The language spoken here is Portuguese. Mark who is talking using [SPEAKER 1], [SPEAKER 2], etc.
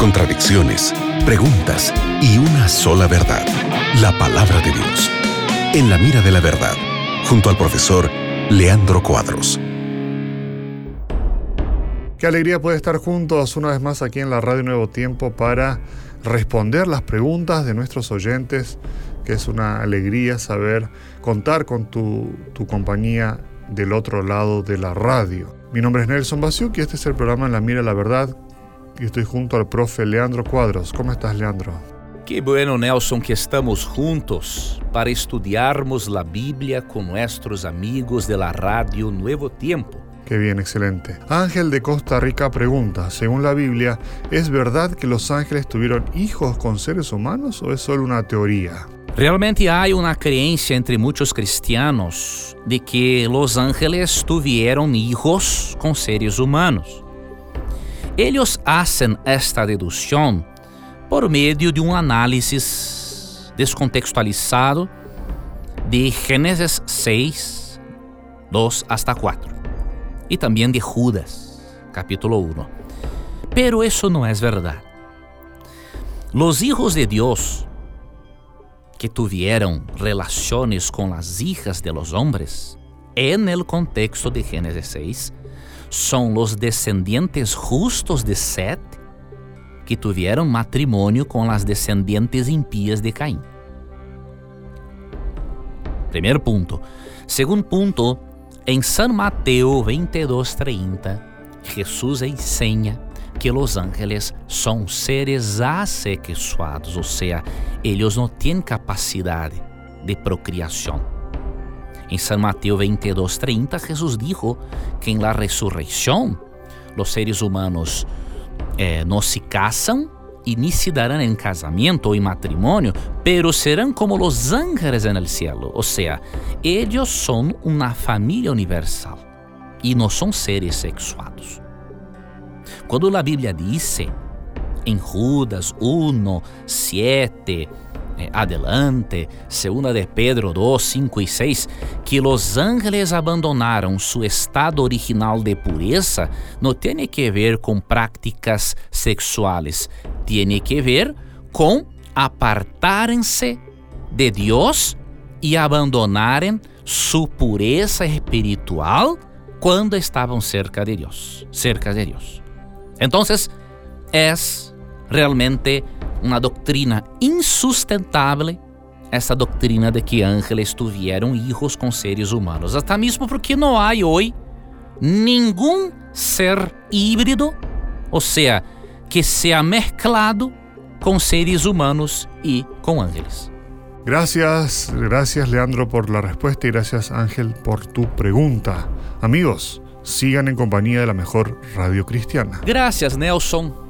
[SPEAKER 1] contradicciones, preguntas y una sola verdad, la palabra de Dios. En la mira de la verdad, junto al profesor Leandro Cuadros.
[SPEAKER 2] Qué alegría puede estar juntos una vez más aquí en la Radio Nuevo Tiempo para responder las preguntas de nuestros oyentes, que es una alegría saber contar con tu, tu compañía del otro lado de la radio. Mi nombre es Nelson Basiuk y este es el programa En la Mira de la Verdad y estoy junto al profe Leandro Cuadros. ¿Cómo estás, Leandro?
[SPEAKER 3] Que bueno, Nelson, que estamos juntos para estudiarmos la Biblia con nuestros amigos de la radio Nuevo Tiempo.
[SPEAKER 2] Qué bien, excelente. Ángel de Costa Rica pregunta, según la Biblia, ¿es verdad que los ángeles tuvieron hijos con seres humanos o es solo una teoría?
[SPEAKER 3] Realmente hay una creencia entre muchos cristianos de que los ángeles tuvieron hijos con seres humanos. Ellos hacen esta deducción por medio de un análisis descontextualizado de Génesis 6, 2 hasta 4 y también de Judas, capítulo 1. Pero eso no es verdad. Los hijos de Dios que tuvieron relaciones con las hijas de los hombres, en el contexto de Génesis 6, son los descendientes justos de Seth que tuvieron matrimonio con las descendientes impías de Caín. Primeiro ponto. Segundo ponto, em São Mateus 22:30, Jesus ensina que os ángeles são seres assexuados, ou seja, eles não têm capacidade de procriação. Em São Mateus 22:30, Jesus dijo que em la ressurreição, os seres humanos eh, não se casam e ni se darán en casamento ou em matrimônio, pero serão como los ángeles en el cielo. Ou seja, eles são uma família universal e não são seres sexuados. Quando a Bíblia diz em Judas 1, 7, adelante, segunda de Pedro 2, 5 e 6, que os ángeles abandonaram seu estado original de pureza, não tem que ver com práticas sexuais, tem que ver com apartarem-se de Deus e abandonarem sua pureza espiritual quando estavam cerca de Deus, cerca de Deus. Então, é realmente uma doutrina insustentável essa doutrina de que ángeles tuvieron hijos com seres humanos. Até mesmo porque não há hoje nenhum ser híbrido, ou seja, que seja mesclado com seres humanos e com ángeles.
[SPEAKER 2] Gracias, gracias Leandro por la respuesta y gracias Ángel por tu pregunta. Amigos, sigan en compañía de la mejor radio cristiana.
[SPEAKER 3] Gracias Nelson